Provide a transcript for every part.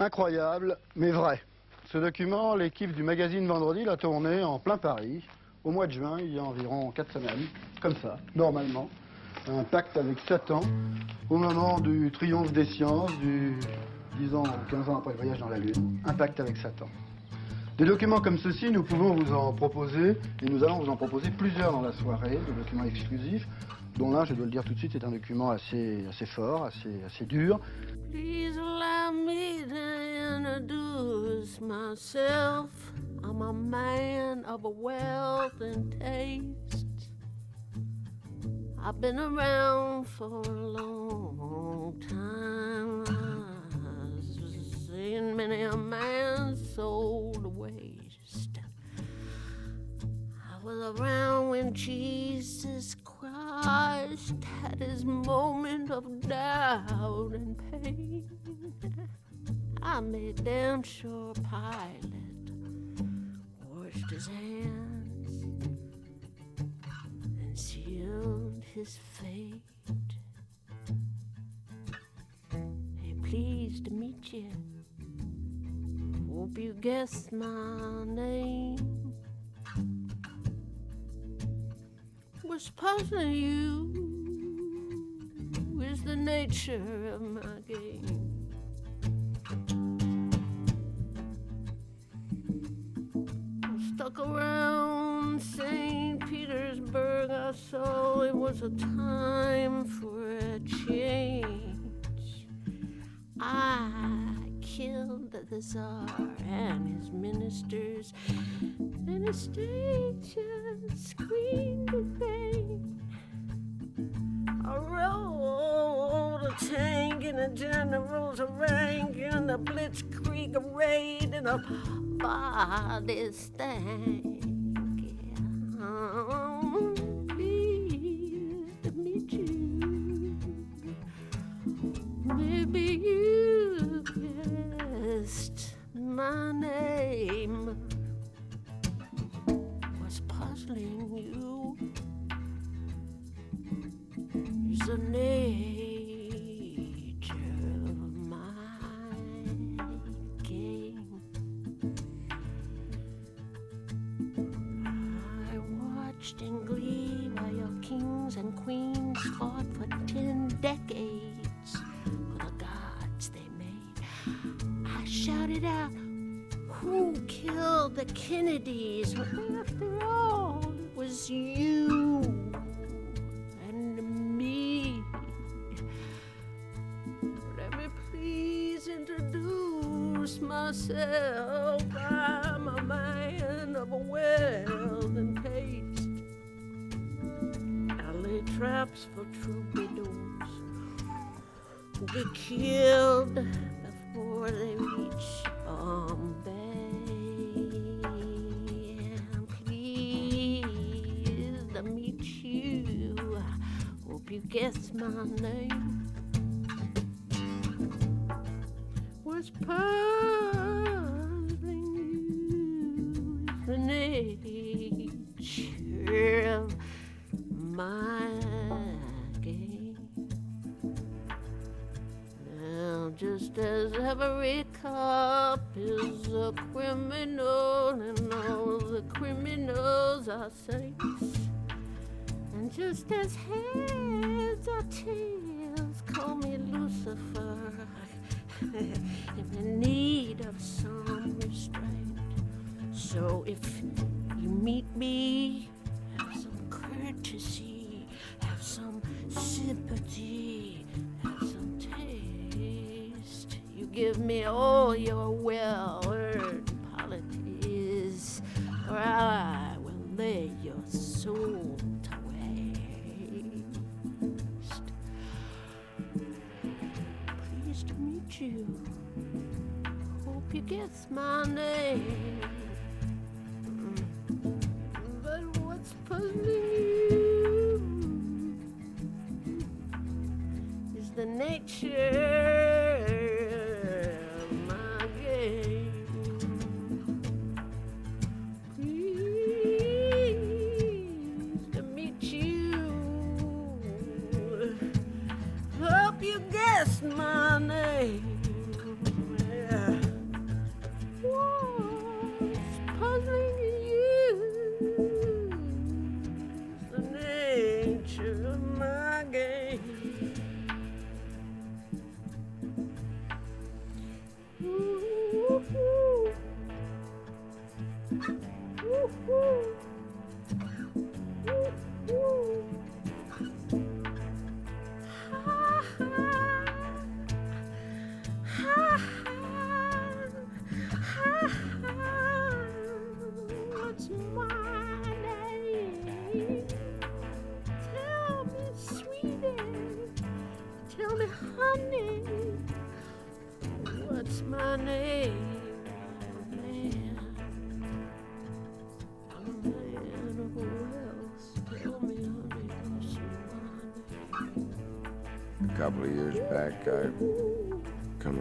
Incroyable, mais vrai. Ce document, l'équipe du magazine Vendredi l'a tourné en plein Paris, au mois de juin, il y a environ 4 semaines, comme ça, normalement. Un pacte avec Satan, au moment du triomphe des sciences, du 10 ans ou 15 ans après le voyage dans la Lune. Un pacte avec Satan. Des documents comme ceci, nous pouvons vous en proposer, et nous allons vous en proposer plusieurs dans la soirée, des documents exclusifs, je dois le dire tout de suite, est un document assez, fort, assez, assez dur. Please allow me to introduce myself. I'm a man of wealth and taste. I've been around for a long time. I've seen many a man sold to waste. I was around when Jesus had his moment of doubt and pain. I made damn sure Pilate washed his hands and sealed his fate. Hey, pleased to meet you. Hope you guessed my name. What's puzzling you is the nature of my game. Stuck around St. Petersburg, I saw it was a time for a change. I killed the Tsar and his ministers, and the state just screamed in. I rode a tank and a general's rank and the blitzkrieg raid and a body stank. My game. Now, just as every cop is a criminal, and all the criminals are saints, and just as heads are tails, call me Lucifer. I'm in need of some restraint. So if you meet me, have some courtesy, sympathy, have some taste. You give me all your well-earned polities, or I will lay your soul to waste. Pleased to meet you. Hope you guess my name. Nature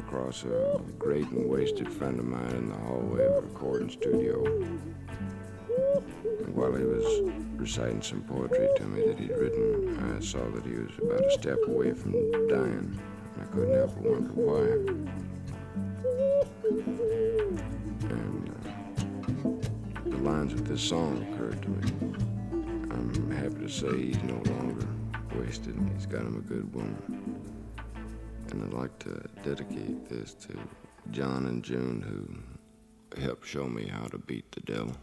across a great and wasted friend of mine in the hallway of a recording studio. And while he was reciting some poetry to me that he'd written, I saw that he was about a step away from dying. And I couldn't help but wonder why. And uh, the lines of this song occurred to me. I'm happy to say he's no longer wasted. He's got him a good woman. And I'd like to dedicate this to John and June, who helped show me how to beat the devil.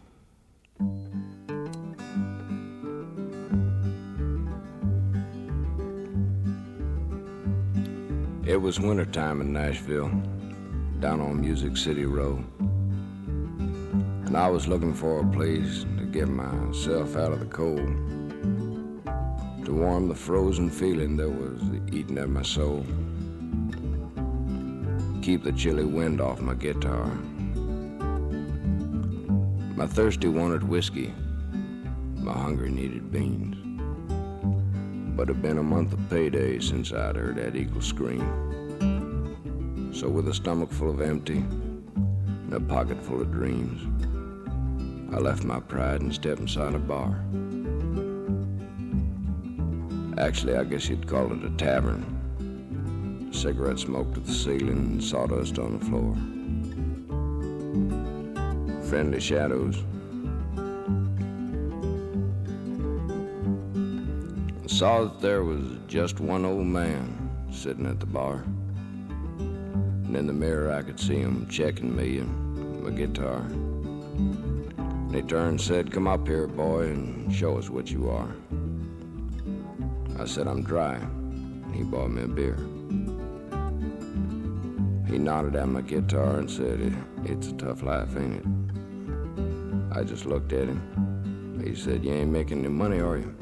It was wintertime in Nashville, down on Music City Road. And I was looking for a place to get myself out of the cold, to warm the frozen feeling that was eating at my soul keep the chilly wind off my guitar. My thirsty wanted whiskey, my hungry needed beans. But it'd been a month of payday since I'd heard that eagle scream. So with a stomach full of empty and a pocket full of dreams, I left my pride and stepped inside a bar. Actually, I guess you'd call it a tavern cigarette smoke to the ceiling and sawdust on the floor. Friendly shadows. I saw that there was just one old man sitting at the bar. And in the mirror, I could see him checking me and my guitar. And he turned and said, Come up here, boy, and show us what you are. I said, I'm dry. He bought me a beer. He nodded at my guitar and said, It's a tough life, ain't it? I just looked at him. He said, You ain't making any money, are you?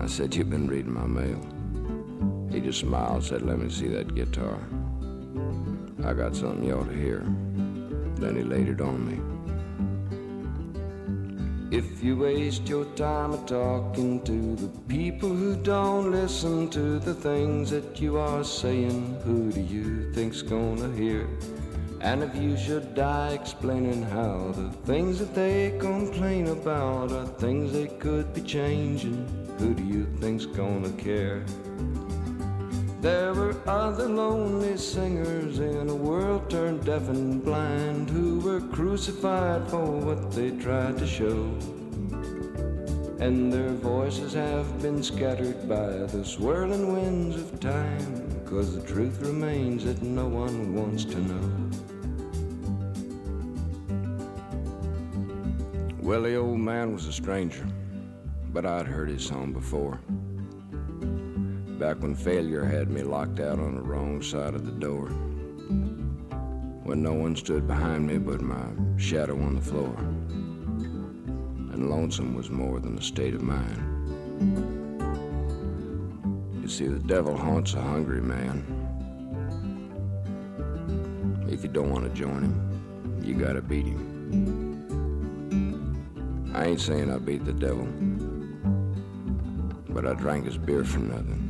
I said, You've been reading my mail. He just smiled and said, Let me see that guitar. I got something you ought to hear. Then he laid it on me. If you waste your time talking to the people who don't listen to the things that you are saying, who do you think's gonna hear? And if you should die explaining how the things that they complain about are things they could be changing, who do you think's gonna care? There were other lonely singers in a world turned deaf and blind who were crucified for what they tried to show. And their voices have been scattered by the swirling winds of time, cause the truth remains that no one wants to know. Well, the old man was a stranger, but I'd heard his song before back when failure had me locked out on the wrong side of the door. When no one stood behind me but my shadow on the floor. And lonesome was more than a state of mind. You see, the devil haunts a hungry man. If you don't want to join him, you gotta beat him. I ain't saying I beat the devil, but I drank his beer for nothing.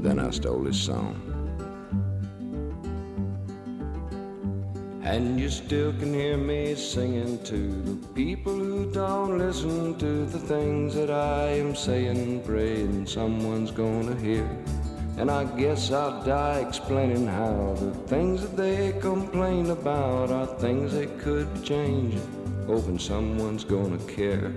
Then I stole his song. And you still can hear me singing to the people who don't listen to the things that I am saying, praying someone's gonna hear. And I guess I'll die explaining how the things that they complain about are things they could be changing, hoping someone's gonna care.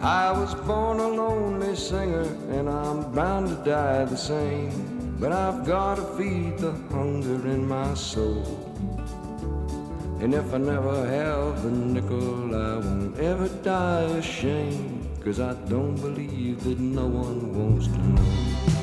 I was born a lonely singer, and I'm bound to die the same. But I've gotta feed the hunger in my soul. And if I never have a nickel, I won't ever die ashamed. Cause I don't believe that no one wants to know.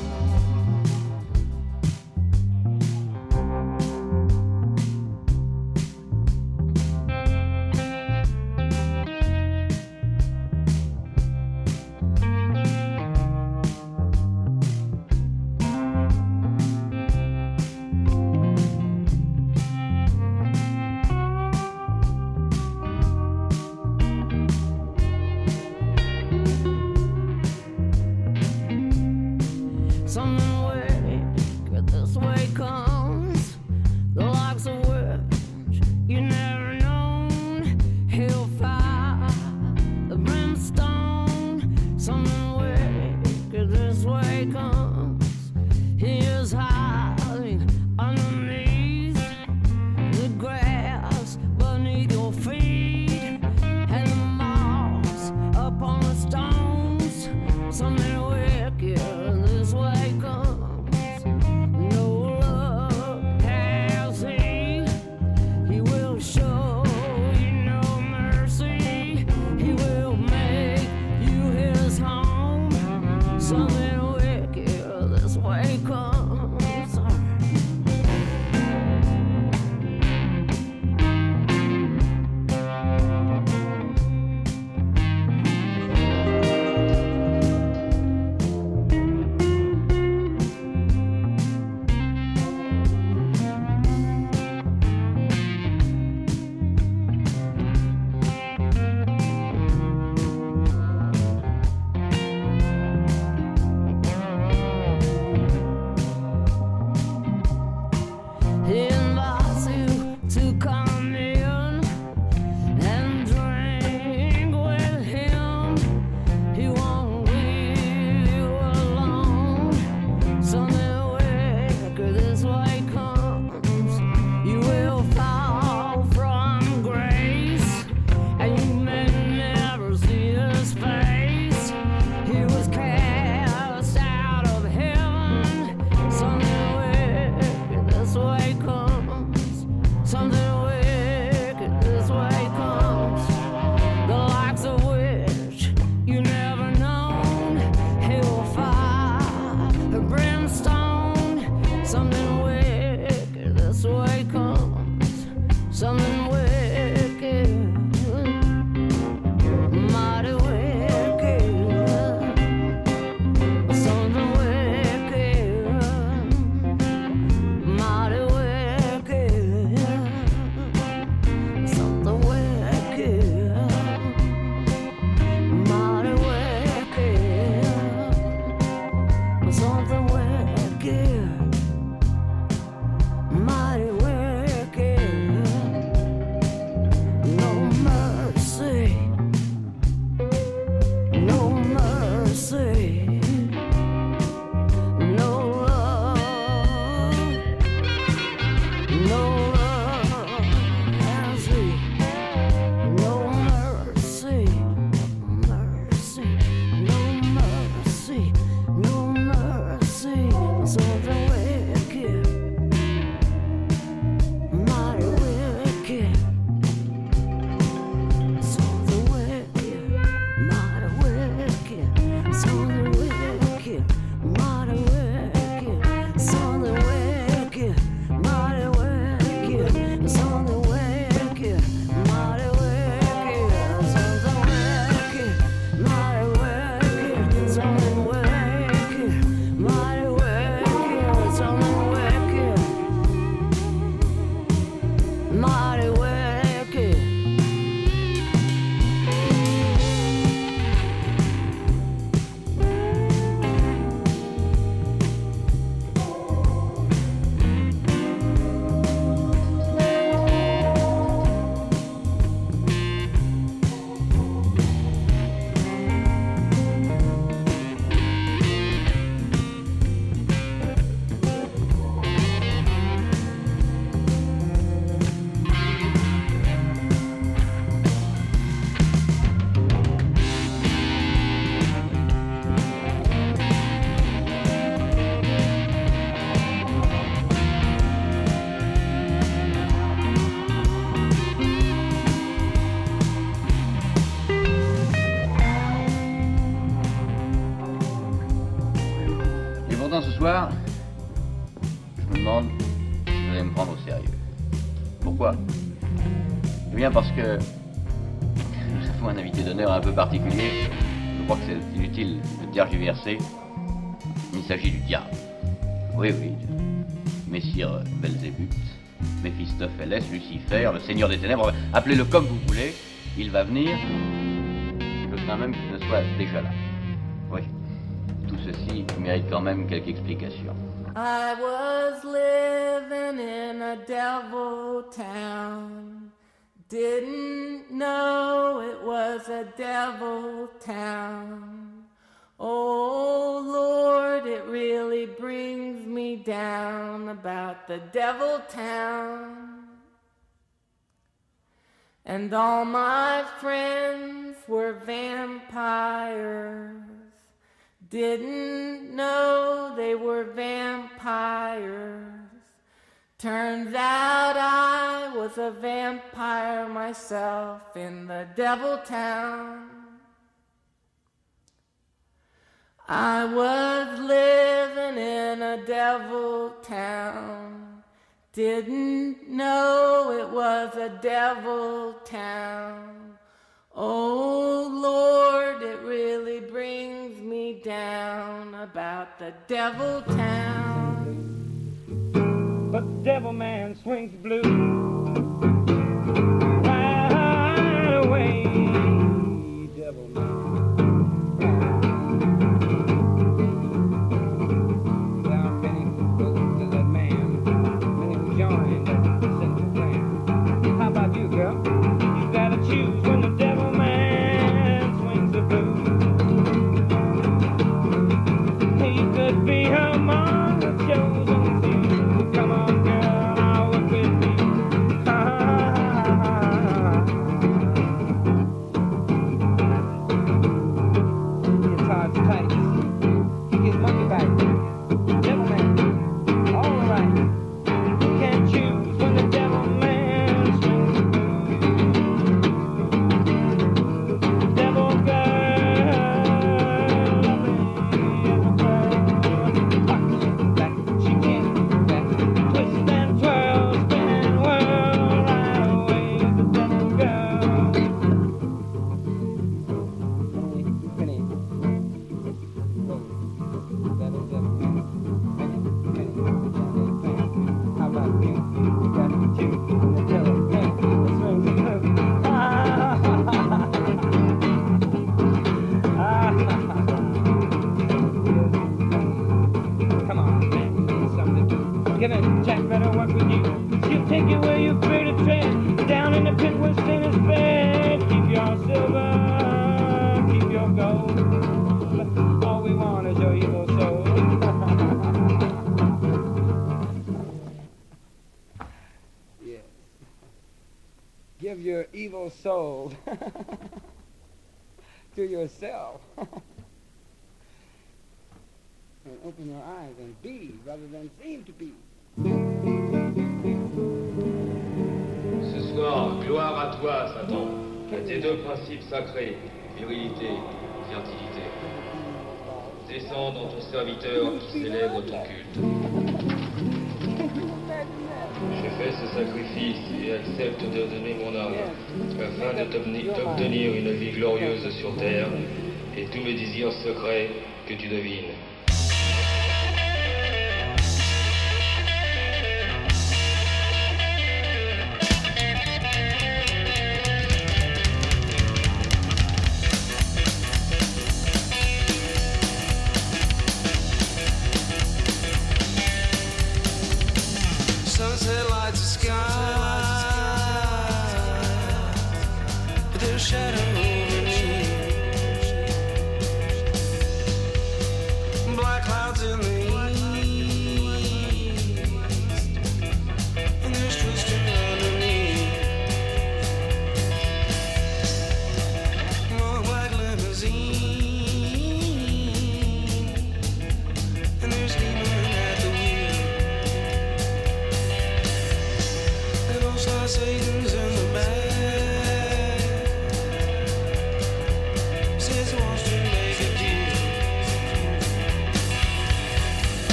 Lucifer, le Seigneur des Ténèbres, appelez-le comme vous voulez. Il va venir. Je crains même qu'il ne soit déjà là. Oui. Tout ceci mérite quand même quelques explications. I was living in a devil town. Didn't know it was a devil town. Oh Lord, it really brings me down about the devil town. And all my friends were vampires. Didn't know they were vampires. Turns out I was a vampire myself in the devil town. I was living in a devil town. Didn't know it was a devil town. Oh Lord, it really brings me down about the devil town. But devil man swings blue right away. Yourself. open your eyes and be rather than seem to be. Ce soir, gloire à toi, Satan, à tes deux principes sacrés, virilité, fertilité. Descends dans ton serviteur qui célèbre ton culte. J'ai fait ce sacrifice et accepte de donner mon âme, afin t'obtenir une vie glorieuse sur terre et tous mes désirs secrets que tu devines.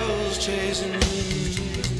shadows chasing me.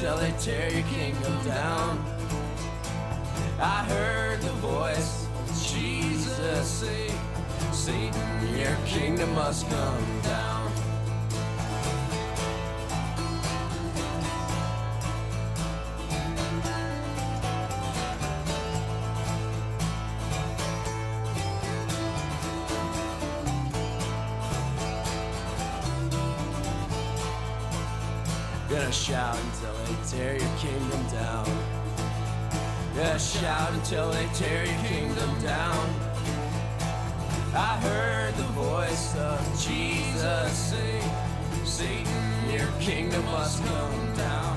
till they tear your kingdom down. I heard the voice of Jesus say, Satan, your kingdom must come down. tear your kingdom down. Yeah, shout until they tear your kingdom down. I heard the voice of Jesus say, Satan, your kingdom must come down.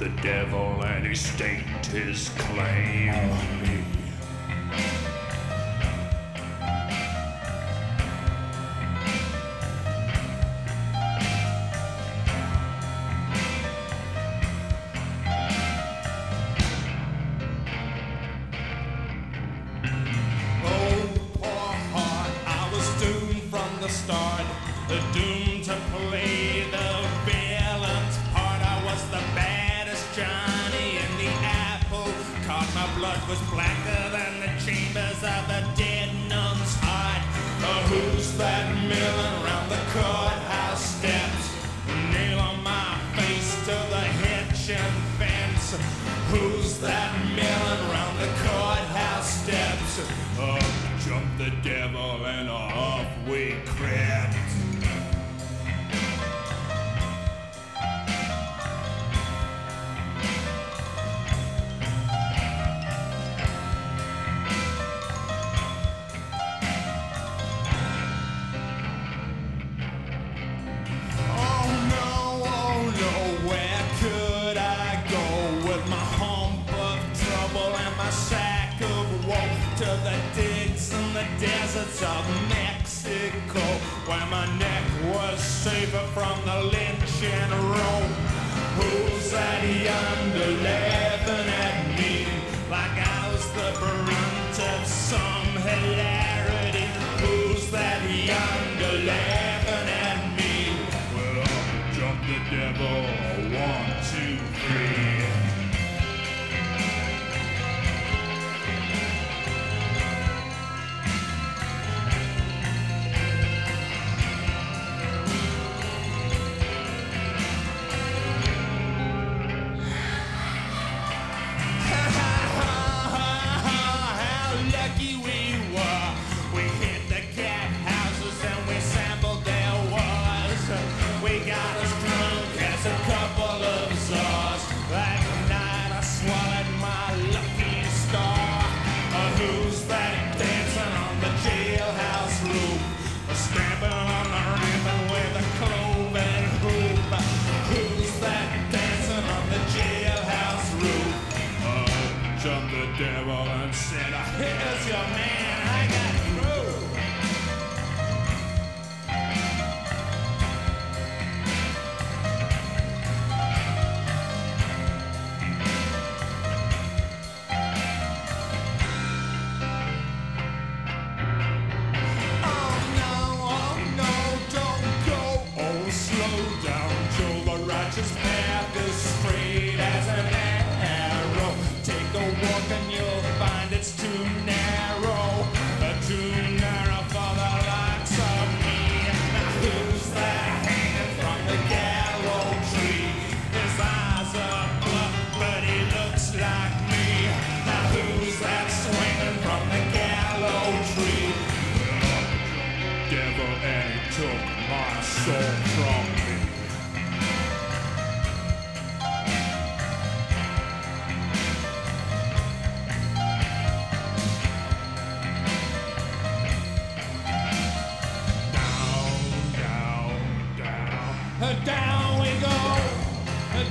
The devil and he staked his claim.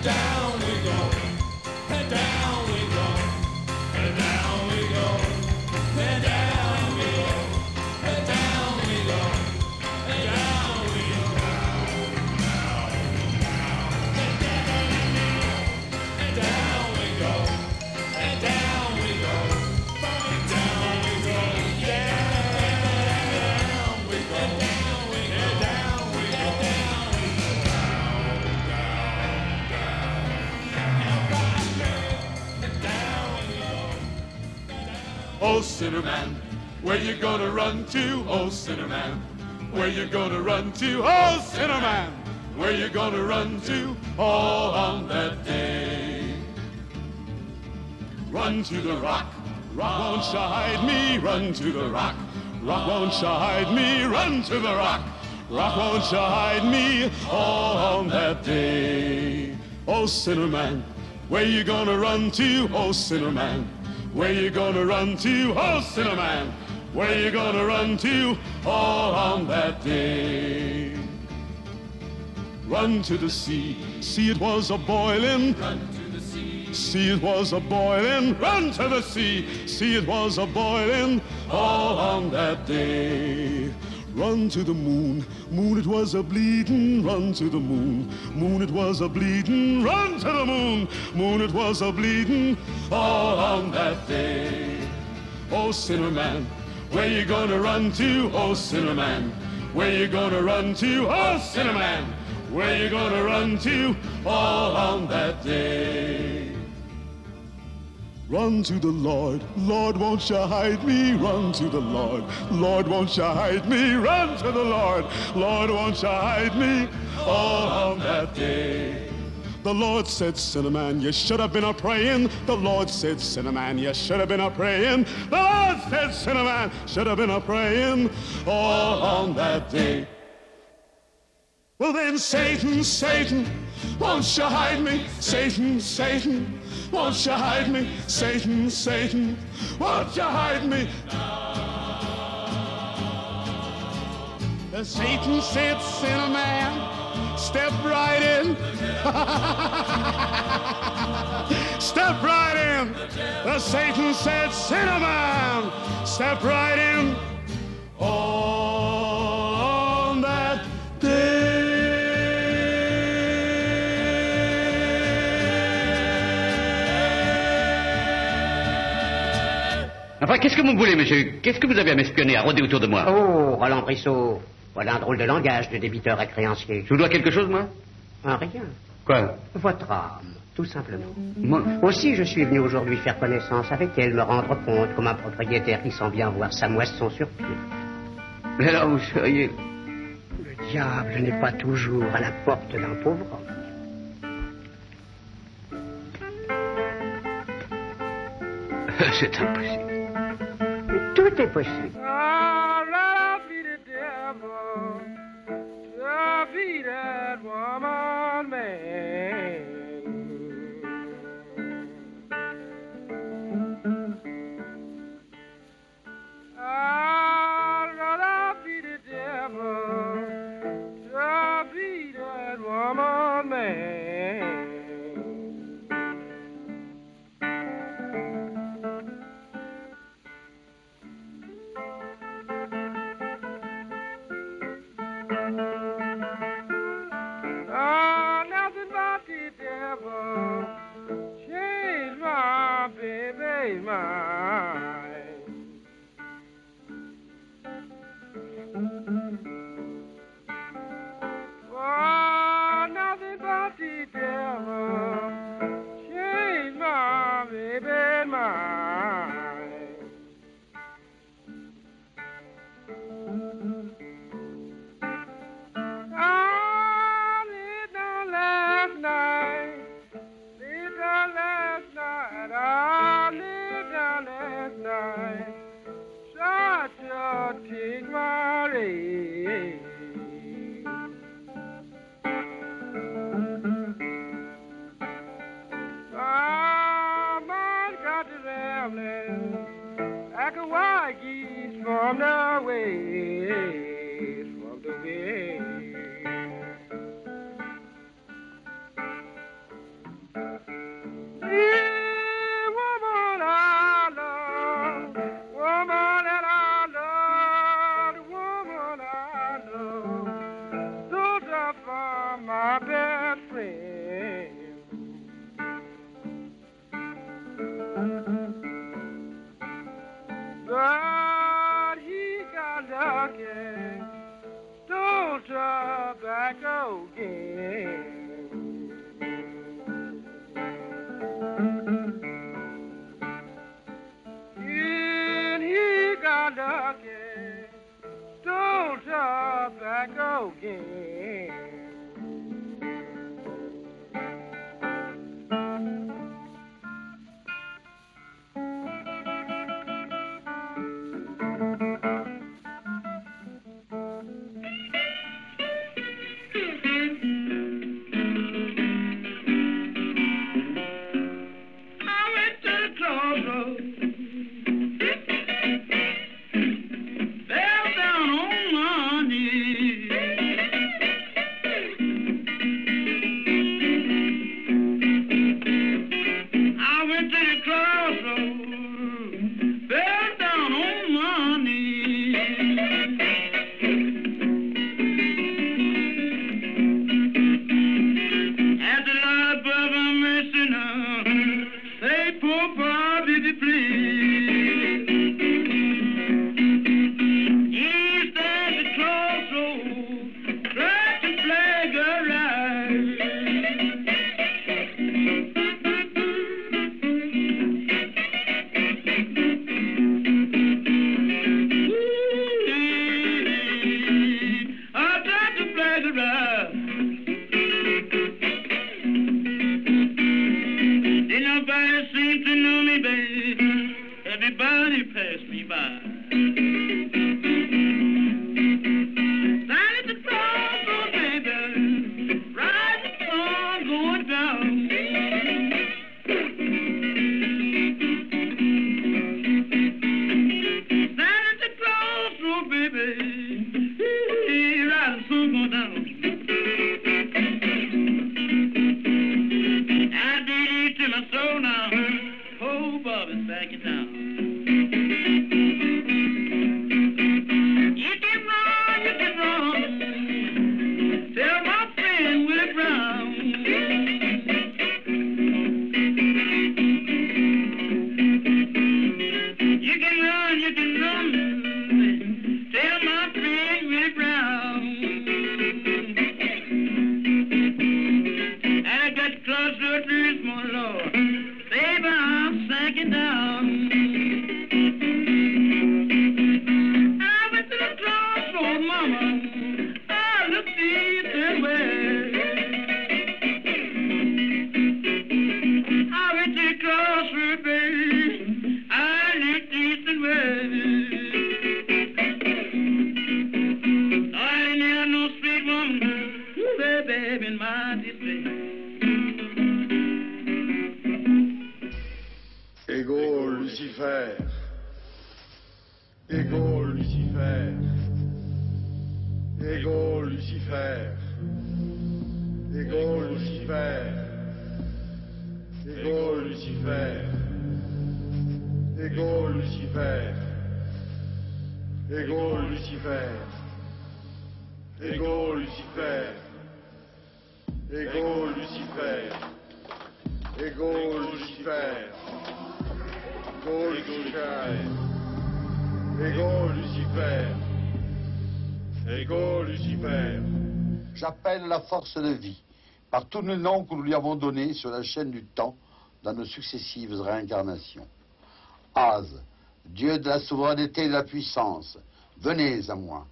down we go. sinner man? Where you gonna run to, oh sinner man? Where you gonna run to, oh sinner man? Where you gonna run to, oh on that day? Run to the rock, rock won't hide me, run to the rock. Rock won't hide me, run to the rock. Rock won't hide me, oh on that day. Oh sinner man, where you gonna run to, oh sinner man? Where you gonna run to? Oh, sinner man, where you gonna run to? All on that day. Run to the sea, see it was a boiling. Run to the sea, see it was a boiling. Run to the sea, see it was a boiling. All on that day. Run to the moon, moon it was a bleeding. Run to the moon, moon it was a bleeding. Run to the moon, moon it was a bleeding. All on that day. Oh sinner man, where you gonna run to? Oh sinner man, where you gonna run to? Oh sinner man, where you gonna run to? All on that day. Run to the Lord, Lord, won't you hide me? Run to the Lord, Lord, won't you hide me? Run to the Lord, Lord, won't you hide me? All on that day. The Lord said, Sinner you should have been a praying. The Lord said, Sinner you should have been a praying. The Lord said, Sinner should have been a praying. All on that day. Well then, Satan, Satan, won't you hide me? Satan, Satan, won't you hide me? Satan, Satan, won't you hide me? The Satan said, Sinner man, step right in. step right in. The Satan said, Sinner man, step right in. All Enfin, qu'est-ce que vous voulez, monsieur Qu'est-ce que vous avez à m'espionner, à rôder autour de moi Oh, Roland Brissot, voilà un drôle de langage de débiteur à créancier. Je vous dois quelque chose, moi Un rien. Quoi Votre âme, tout simplement. Moi Aussi, je suis venu aujourd'hui faire connaissance avec elle, me rendre compte comme un propriétaire qui sent bien voir sa moisson sur pied. Mais alors, vous seriez... Le diable n'est pas toujours à la porte d'un pauvre homme. C'est impossible. Tout est possible. Be the devil be that woman man. Ego Lucifer. Ego Lucifer. Ego Lucifer. Ego Lucifer. Ego Lucifer. J'appelle la force de vie, par tous les noms que nous lui avons donnés sur la chaîne du temps dans nos successives réincarnations. Az, Dieu de la souveraineté et de la puissance, venez à moi.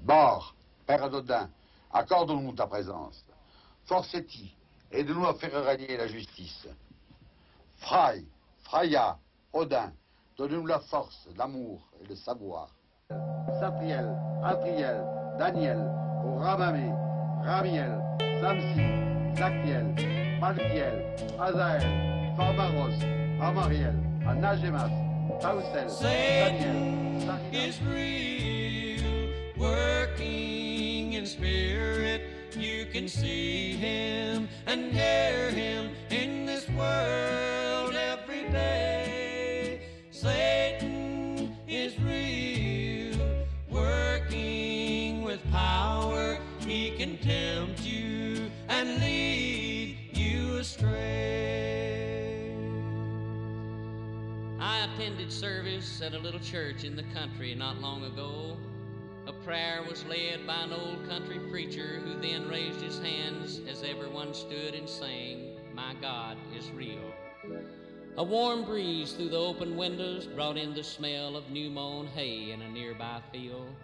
Bor, Père d'Odin, accorde-nous ta présence. Forcetti, aide-nous à faire régner la justice. Fray, Freya, Odin, donne-nous la force, l'amour et le savoir. Sapriel, Atriel, Daniel, Ramamé, Ramiel, Samsi, Zactiel, Malkiel, Azael, Pharbaros, Amariel, Anagemas, Tausel, Daniel, Satan can see him and hear him in this world every day. Satan is real, working with power. He can tempt you and lead you astray. I attended service at a little church in the country not long ago. Prayer was led by an old country preacher who then raised his hands as everyone stood and sang, My God is real. A warm breeze through the open windows brought in the smell of new mown hay in a nearby field,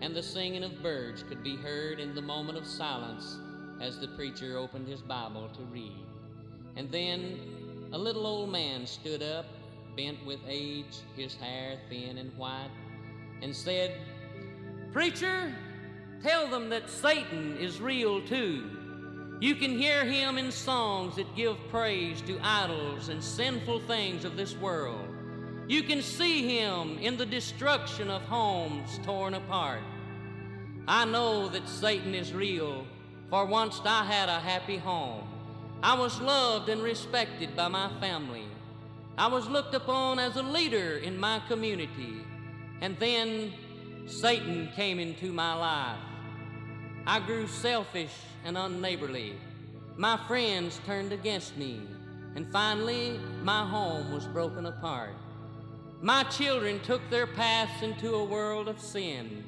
and the singing of birds could be heard in the moment of silence as the preacher opened his Bible to read. And then a little old man stood up, bent with age, his hair thin and white, and said, Preacher, tell them that Satan is real too. You can hear him in songs that give praise to idols and sinful things of this world. You can see him in the destruction of homes torn apart. I know that Satan is real, for once I had a happy home. I was loved and respected by my family. I was looked upon as a leader in my community. And then Satan came into my life. I grew selfish and unneighborly. My friends turned against me. And finally, my home was broken apart. My children took their paths into a world of sin.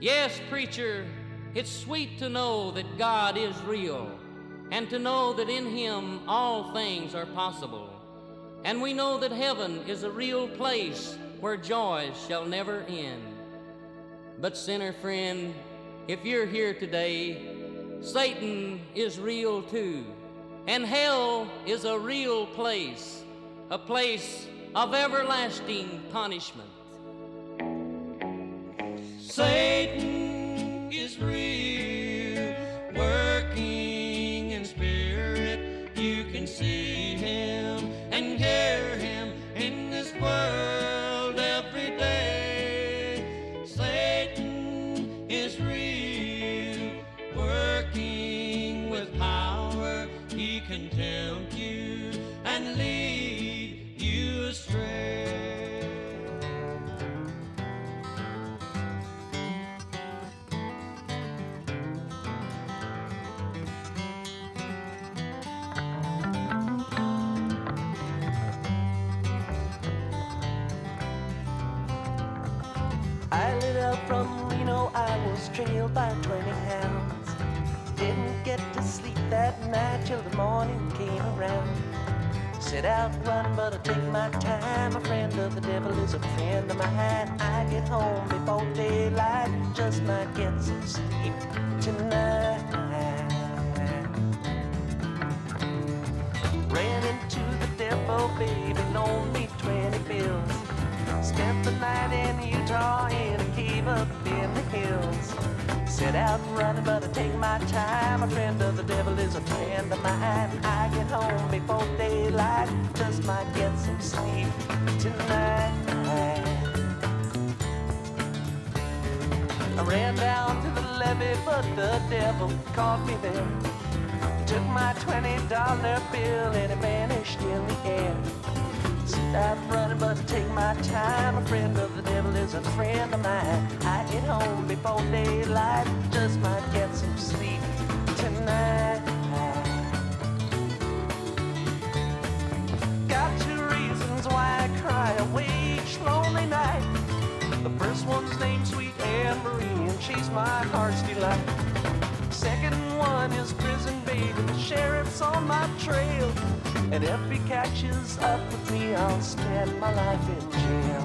Yes, preacher, it's sweet to know that God is real and to know that in Him all things are possible. And we know that heaven is a real place where joys shall never end. But, sinner friend, if you're here today, Satan is real too, and hell is a real place. a place of everlasting punishment. Satan was trailed by 20 hounds. Didn't get to sleep that night till the morning came around. Set out running, but I take my time. A friend of the devil is a friend of mine. I get home before daylight, just might get some sleep tonight. The devil caught me there. Took my twenty dollar bill and it vanished in the air. Out running, but take my time. A friend of the devil is a friend of mine. I get home before daylight, just might get some sleep my trail. And if he catches up with me, I'll spend my life in jail.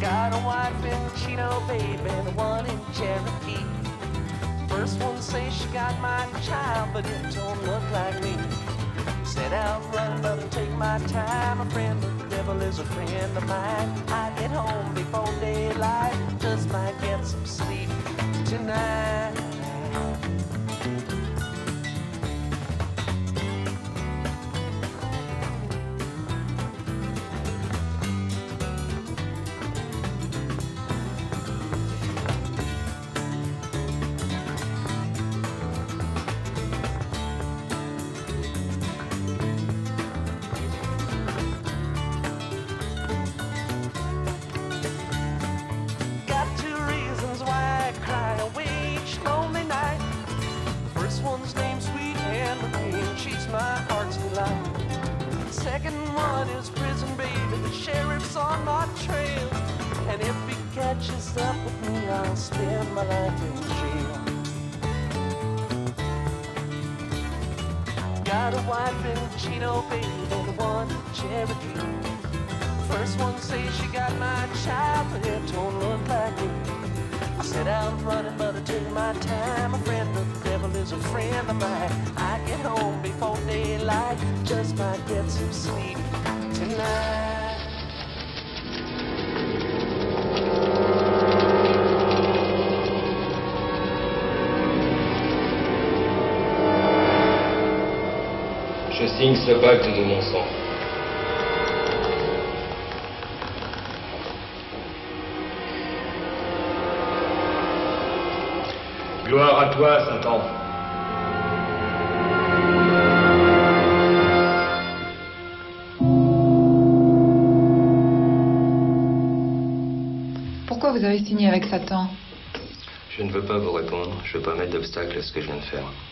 Got a wife in Chino, baby, and one in Cherokee. First one says she got my child, but it don't look like me. Set out running, but I take my time. A friend of the devil is a friend of mine. I get home before daylight, just might get some sleep tonight. Ce pacte de mon sang. Gloire à toi, Satan. Pourquoi vous avez signé avec Satan? Je ne veux pas vous répondre. Je veux pas mettre d'obstacle à ce que je viens de faire.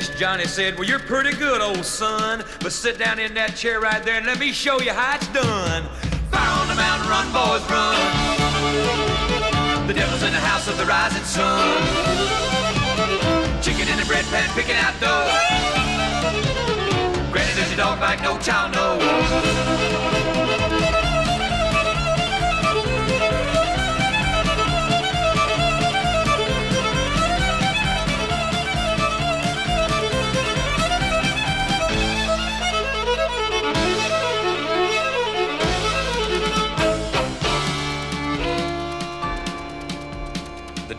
Devil Johnny said, Well, you're pretty good, old son. But sit down in that chair right there and let me show you how it's done. Fire on the mountain, run, boys, run. The devil's in the house of the rising sun. Chicken in the bread pan, picking out dough. Granny, does your dog bite? No child knows.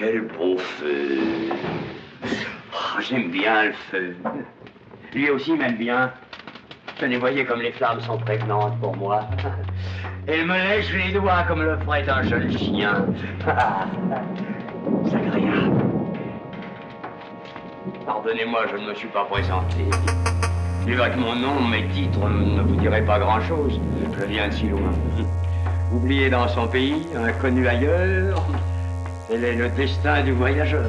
Quel beau feu. Oh, J'aime bien le feu. Lui aussi m'aime bien. Tenez, voyez comme les flammes sont prégnantes pour moi. Elle me lèche les doigts comme le ferait un jeune chien. C'est agréable. Pardonnez-moi, je ne me suis pas présenté. C'est vrai que mon nom, mes titres ne vous diraient pas grand-chose. Je viens de si loin. Oublié dans son pays, inconnu ailleurs, tel est le destin du voyageur.